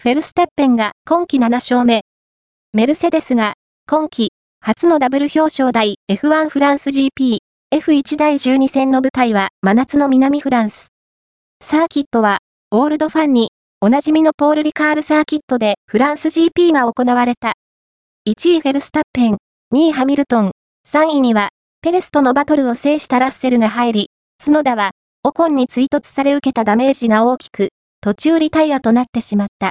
フェルスタッペンが今季7勝目。メルセデスが今季初のダブル表彰台 F1 フランス GP F1 第12戦の舞台は真夏の南フランス。サーキットはオールドファンにおなじみのポール・リカールサーキットでフランス GP が行われた。1位フェルスタッペン、2位ハミルトン、3位にはペレスとのバトルを制したラッセルが入り、角田はオコンに追突され受けたダメージが大きく、途中リタイアとなってしまった。